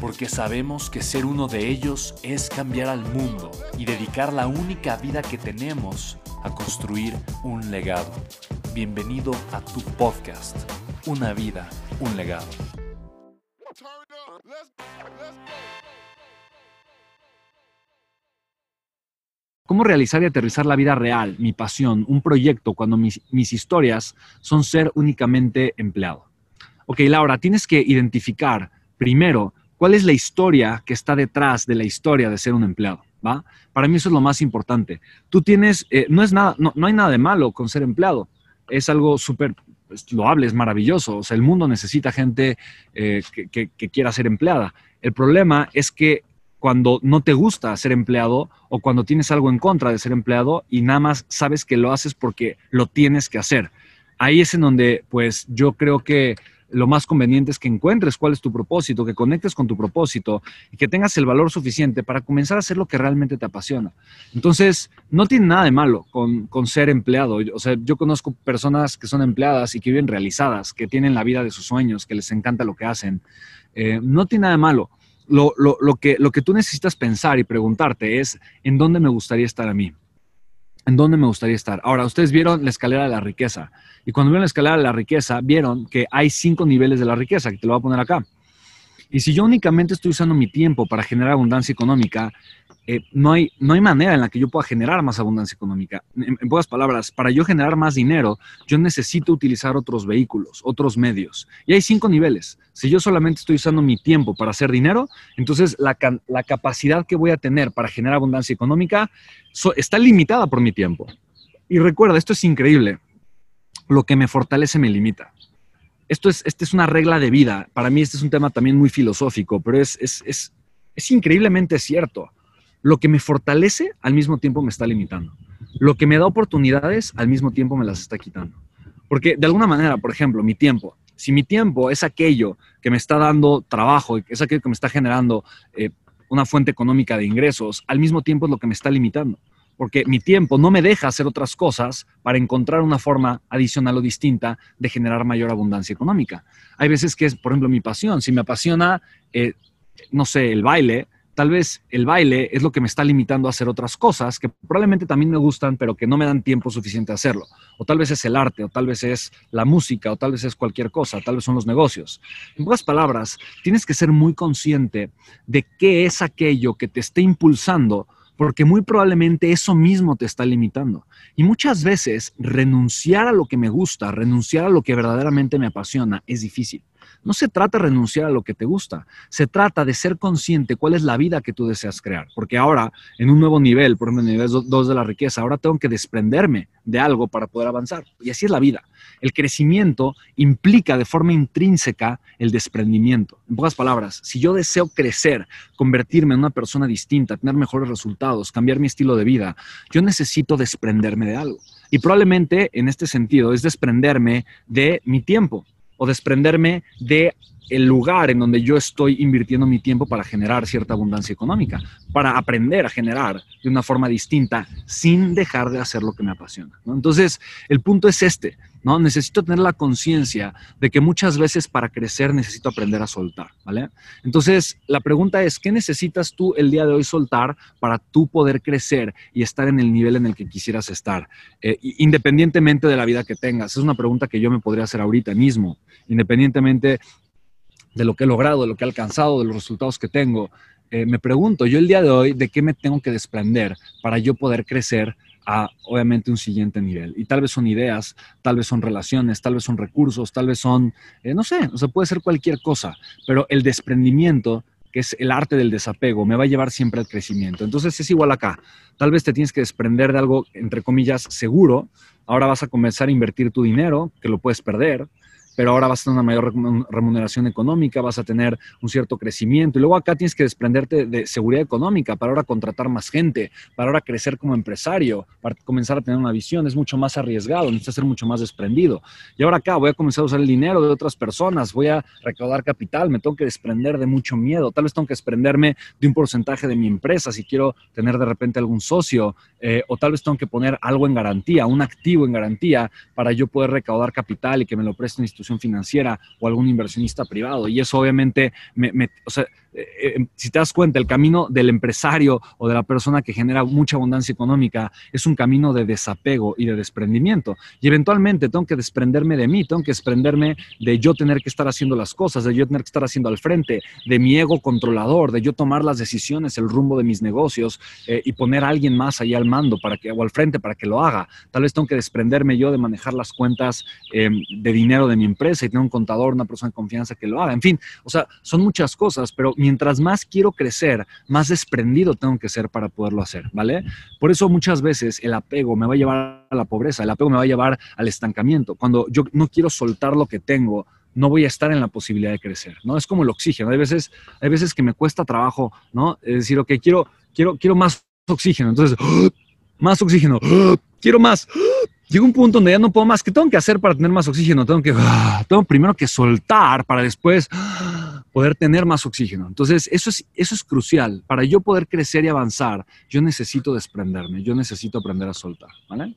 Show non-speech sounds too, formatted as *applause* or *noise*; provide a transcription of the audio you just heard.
porque sabemos que ser uno de ellos es cambiar al mundo y dedicar la única vida que tenemos a construir un legado. Bienvenido a tu podcast, Una vida, un legado. ¿Cómo realizar y aterrizar la vida real, mi pasión, un proyecto, cuando mis, historias son ser únicamente empleado? Ok, Laura, tienes que identificar primero ¿Cuál es la historia que está detrás de la historia de ser un empleado? ¿va? Para mí eso es lo más importante. Tú tienes, eh, no es nada, no, hay nada de malo con ser empleado. Es algo súper pues, loable, es maravilloso. O sea, el mundo necesita gente eh, que, que quiera ser empleada. El problema es que cuando no te gusta ser empleado o cuando tienes algo en contra de ser empleado y nada más sabes que lo haces porque lo tienes que hacer. Ahí es en donde, pues, yo creo que lo más conveniente es que encuentres cuál es tu propósito, que conectes con tu propósito y que tengas el valor suficiente para comenzar a hacer lo que realmente te apasiona. Entonces, no tiene nada de malo con, ser empleado. O sea, yo conozco personas que son empleadas y que viven realizadas, que tienen la vida de sus sueños, que les encanta lo que hacen. Eh, no tiene nada de malo. Lo, que, lo que tú necesitas pensar y preguntarte es, ¿en dónde me gustaría estar a mí? ¿En dónde me gustaría estar? Ahora, ustedes vieron la escalera de la riqueza. Y cuando vieron la escalera de la riqueza, vieron que hay cinco niveles de la riqueza, que te lo voy a poner acá. Y si yo únicamente estoy usando mi tiempo para generar abundancia económica, eh, no, hay, no hay manera en la que yo pueda generar más abundancia económica. En, pocas palabras, para yo generar más dinero, yo necesito utilizar otros vehículos, otros medios. Y hay cinco niveles. Si yo solamente estoy usando mi tiempo para hacer dinero, entonces la, la capacidad que voy a tener para generar abundancia económica está limitada por mi tiempo. Y recuerda, esto es increíble. Lo que me fortalece me limita. Esto es, esta es una regla de vida. Para mí este es un tema también muy filosófico, pero es, es, es, es increíblemente cierto. Lo que me fortalece al mismo tiempo me está limitando. Lo que me da oportunidades al mismo tiempo me las está quitando. Porque de alguna manera, por ejemplo, mi tiempo, si mi tiempo es aquello que me está dando trabajo, es aquello que me está generando eh, una fuente económica de ingresos, al mismo tiempo es lo que me está limitando. Porque mi tiempo no me deja hacer otras cosas para encontrar una forma adicional o distinta de generar mayor abundancia económica. Hay veces que es, por ejemplo, mi pasión. Si me apasiona, eh, no sé, el baile, tal vez el baile es lo que me está limitando a hacer otras cosas que probablemente también me gustan, pero que no me dan tiempo suficiente a hacerlo. O tal vez es el arte, o tal vez es la música, o tal vez es cualquier cosa, tal vez son los negocios. En pocas palabras, tienes que ser muy consciente de qué es aquello que te esté impulsando porque muy probablemente eso mismo te está limitando. Y muchas veces renunciar a lo que me gusta, renunciar a lo que verdaderamente me apasiona, es difícil. No se trata de renunciar a lo que te gusta, se trata de ser consciente cuál es la vida que tú deseas crear. Porque ahora, en un nuevo nivel, por ejemplo, en el nivel 2 de la riqueza, ahora tengo que desprenderme de algo para poder avanzar. Y así es la vida. El crecimiento implica de forma intrínseca el desprendimiento. En pocas palabras, si yo deseo crecer, convertirme en una persona distinta, tener mejores resultados, cambiar mi estilo de vida, yo necesito desprenderme de algo. Y probablemente en este sentido es desprenderme de mi tiempo o desprenderme de el lugar en donde yo estoy invirtiendo mi tiempo para generar cierta abundancia económica, para aprender a generar de una forma distinta sin dejar de hacer lo que me apasiona. Entonces, el punto es este, ¿no? Necesito tener la conciencia de que muchas veces para crecer necesito aprender a soltar, ¿vale? Entonces, la pregunta es, ¿qué necesitas tú el día de hoy soltar para tú poder crecer y estar en el nivel en el que quisieras estar, eh, independientemente de la vida que tengas? Es una pregunta que yo me podría hacer ahorita mismo, independientemente de lo que he logrado, de lo que he alcanzado, de los resultados que tengo. eh, me pregunto yo el día de hoy de qué me tengo que desprender para yo poder crecer a obviamente un siguiente nivel. Y tal vez son ideas, tal vez son relaciones, tal vez son recursos, tal vez son, eh, no sé, o sea, puede ser cualquier cosa, pero el desprendimiento que es el arte del desapego, me va a llevar siempre al crecimiento. Entonces es igual acá. Tal vez te tienes que desprender de algo, entre comillas, seguro. Ahora vas a comenzar a invertir tu dinero, que lo puedes perder pero ahora vas a tener una mayor remuneración económica, vas a tener un cierto crecimiento. Y luego acá tienes que desprenderte de seguridad económica para ahora contratar más gente, para ahora crecer como empresario, para comenzar a tener una visión. Es mucho más arriesgado, necesitas ser mucho más desprendido. Y ahora acá voy a comenzar a usar el dinero de otras personas, voy a recaudar capital, me tengo que desprender de mucho miedo. Tal vez tengo que desprenderme de un porcentaje de mi empresa si quiero tener de repente algún socio, eh, o tal vez tengo que poner algo en garantía, un activo en garantía para yo poder recaudar capital y que me lo preste una institución financiera o algún inversionista privado. Y eso obviamente, me, o sea, eh, eh, si te das cuenta, el camino del empresario o de la persona que genera mucha abundancia económica es un camino de desapego y de desprendimiento. Y eventualmente tengo que desprenderme de mí, tengo que desprenderme de yo tener que estar haciendo las cosas, de yo tener que estar haciendo al frente, de mi ego controlador, de yo tomar las decisiones, el rumbo de mis negocios eh, y poner a alguien más ahí al mando para que, o al frente para que lo haga. Tal vez tengo que desprenderme yo de manejar las cuentas de dinero de mi empresa y tener un contador, una persona de confianza que lo haga. En fin, o sea, son muchas cosas, pero mi mientras más quiero crecer, más desprendido tengo que ser para poderlo hacer, ¿vale? Por eso muchas veces el apego me va a llevar a la pobreza, el apego me va a llevar al estancamiento. Cuando yo no quiero soltar lo que tengo, no voy a estar en la posibilidad de crecer, ¿no? Es como el oxígeno. Hay veces, hay veces que me cuesta trabajo, ¿no? Es decir, ok, quiero, quiero, quiero más oxígeno. Entonces, *gasps* más oxígeno, *gasps* quiero más. *gasps* Llega un punto donde ya no puedo más. ¿Qué tengo que hacer para tener más oxígeno? Tengo que, *sighs* tengo primero que soltar para después poder tener más oxígeno. Entonces, eso es, eso es crucial. Para yo poder crecer y avanzar, yo necesito desprenderme, yo necesito aprender a soltar, ¿vale?